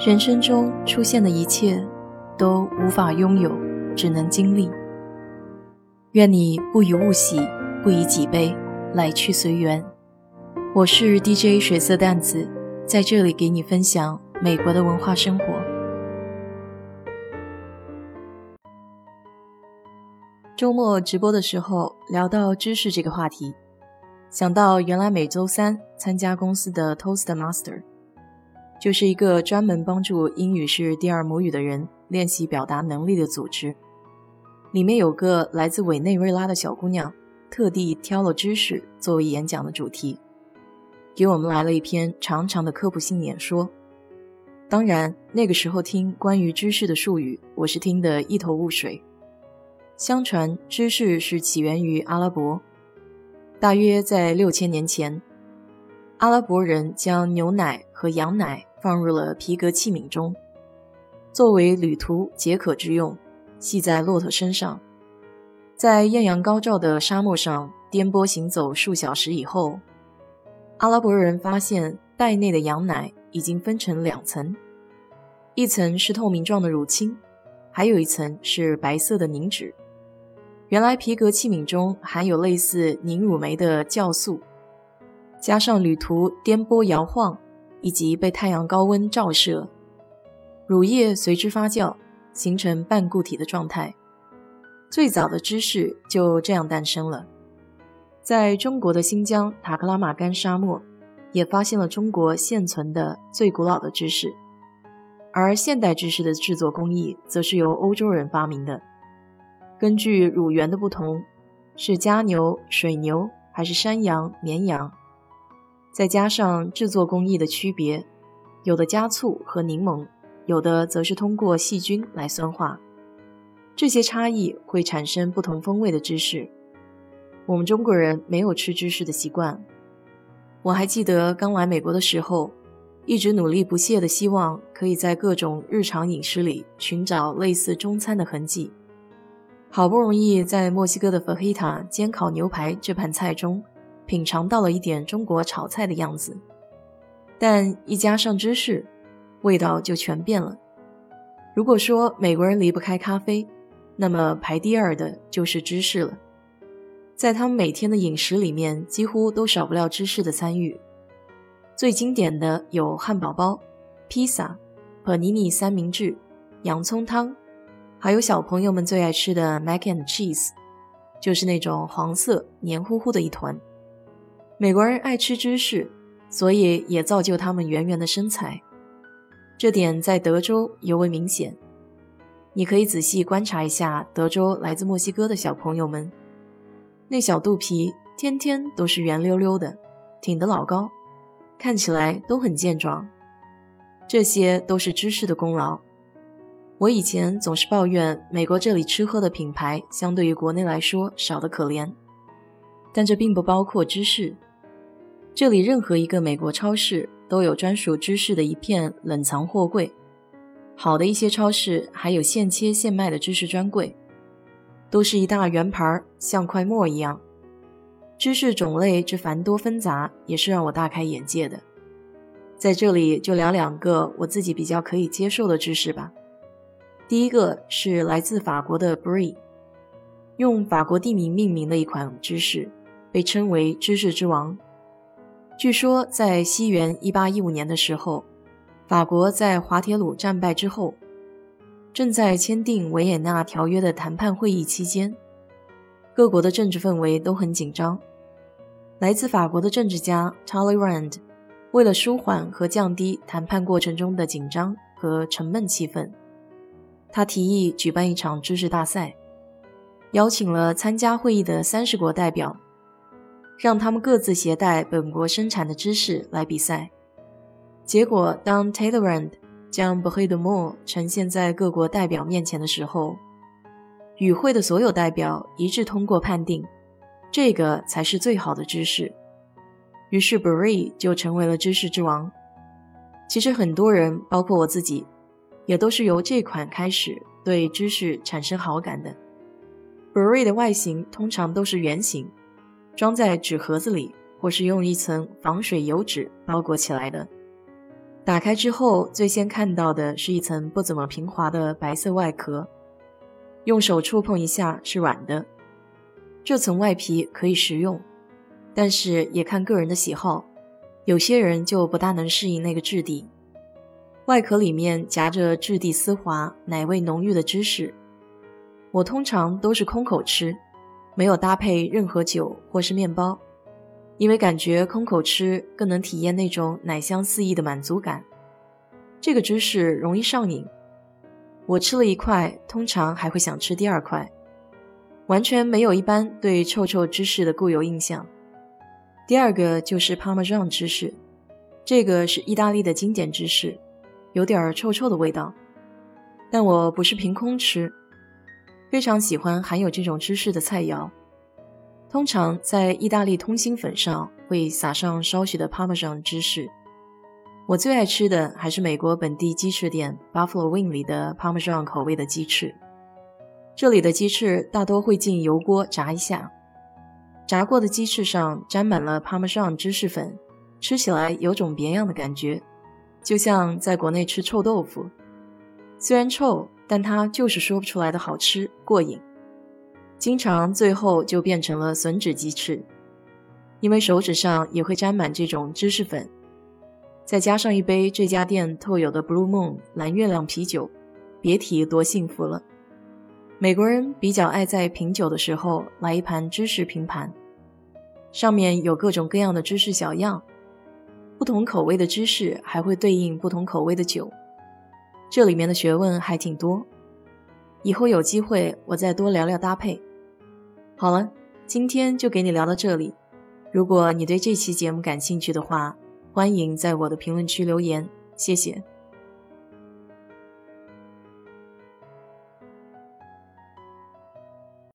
人生中出现的一切，都无法拥有，只能经历。愿你不以物喜，不以己悲，来去随缘。我是 DJ 水色淡子，在这里给你分享美国的文化生活。周末直播的时候聊到知识这个话题，想到原来每周三参加公司的 Toastmaster。就是一个专门帮助英语是第二母语的人练习表达能力的组织。里面有个来自委内瑞拉的小姑娘，特地挑了知识作为演讲的主题，给我们来了一篇长长的科普性演说。当然，那个时候听关于知识的术语，我是听得一头雾水。相传知识是起源于阿拉伯，大约在六千年前，阿拉伯人将牛奶和羊奶。放入了皮革器皿中，作为旅途解渴之用，系在骆驼身上，在艳阳高照的沙漠上颠簸行走数小时以后，阿拉伯人发现袋内的羊奶已经分成两层，一层是透明状的乳清，还有一层是白色的凝脂。原来皮革器皿中含有类似凝乳酶的酵素，加上旅途颠簸摇晃。以及被太阳高温照射，乳液随之发酵，形成半固体的状态。最早的芝士就这样诞生了。在中国的新疆塔克拉玛干沙漠，也发现了中国现存的最古老的芝士。而现代芝士的制作工艺，则是由欧洲人发明的。根据乳源的不同，是家牛、水牛还是山羊、绵羊？再加上制作工艺的区别，有的加醋和柠檬，有的则是通过细菌来酸化。这些差异会产生不同风味的芝士。我们中国人没有吃芝士的习惯。我还记得刚来美国的时候，一直努力不懈的希望可以在各种日常饮食里寻找类似中餐的痕迹。好不容易在墨西哥的 f a j i t a 煎烤牛排这盘菜中。品尝到了一点中国炒菜的样子，但一加上芝士，味道就全变了。如果说美国人离不开咖啡，那么排第二的就是芝士了。在他们每天的饮食里面，几乎都少不了芝士的参与。最经典的有汉堡包、披萨、帕尼尼三明治、洋葱汤，还有小朋友们最爱吃的 mac and cheese，就是那种黄色黏糊糊的一团。美国人爱吃芝士，所以也造就他们圆圆的身材。这点在德州尤为明显。你可以仔细观察一下德州来自墨西哥的小朋友们，那小肚皮天天都是圆溜溜的，挺得老高，看起来都很健壮。这些都是芝士的功劳。我以前总是抱怨美国这里吃喝的品牌相对于国内来说少得可怜，但这并不包括芝士。这里任何一个美国超市都有专属芝士的一片冷藏货柜，好的一些超市还有现切现卖的芝士专柜，都是一大圆盘，像块墨一样。芝士种类之繁多纷杂，也是让我大开眼界的。在这里就聊两个我自己比较可以接受的芝士吧。第一个是来自法国的 Brie，用法国地名命名的一款芝士，被称为芝士之王。据说，在西元一八一五年的时候，法国在滑铁卢战败之后，正在签订维也纳条约的谈判会议期间，各国的政治氛围都很紧张。来自法国的政治家 Talleyrand 为了舒缓和降低谈判过程中的紧张和沉闷气氛，他提议举办一场知识大赛，邀请了参加会议的三十国代表。让他们各自携带本国生产的芝士来比赛。结果，当 Talleyrand 将 b r i d e m o 呈现在各国代表面前的时候，与会的所有代表一致通过判定，这个才是最好的芝士。于是 Brie 就成为了芝士之王。其实，很多人，包括我自己，也都是由这款开始对芝士产生好感的。Brie 的外形通常都是圆形。装在纸盒子里，或是用一层防水油纸包裹起来的。打开之后，最先看到的是一层不怎么平滑的白色外壳，用手触碰一下是软的。这层外皮可以食用，但是也看个人的喜好，有些人就不大能适应那个质地。外壳里面夹着质地丝滑、奶味浓郁的芝士，我通常都是空口吃，没有搭配任何酒或是面包。因为感觉空口吃更能体验那种奶香四溢的满足感，这个芝士容易上瘾。我吃了一块，通常还会想吃第二块，完全没有一般对臭臭芝士的固有印象。第二个就是 Parmesan 芝士，这个是意大利的经典芝士，有点臭臭的味道。但我不是凭空吃，非常喜欢含有这种芝士的菜肴。通常在意大利通心粉上会撒上少许的 Parmesan 芝士。我最爱吃的还是美国本地鸡翅店 Buffalo Wing 里的 Parmesan 口味的鸡翅。这里的鸡翅大多会进油锅炸一下，炸过的鸡翅上沾满了 Parmesan 芝士粉，吃起来有种别样的感觉，就像在国内吃臭豆腐。虽然臭，但它就是说不出来的好吃过瘾。经常最后就变成了吮指鸡翅，因为手指上也会沾满这种芝士粉，再加上一杯这家店特有的 Blue Moon 蓝月亮啤酒，别提多幸福了。美国人比较爱在品酒的时候来一盘芝士拼盘，上面有各种各样的芝士小样，不同口味的芝士还会对应不同口味的酒，这里面的学问还挺多。以后有机会我再多聊聊搭配。好了，今天就给你聊到这里。如果你对这期节目感兴趣的话，欢迎在我的评论区留言，谢谢。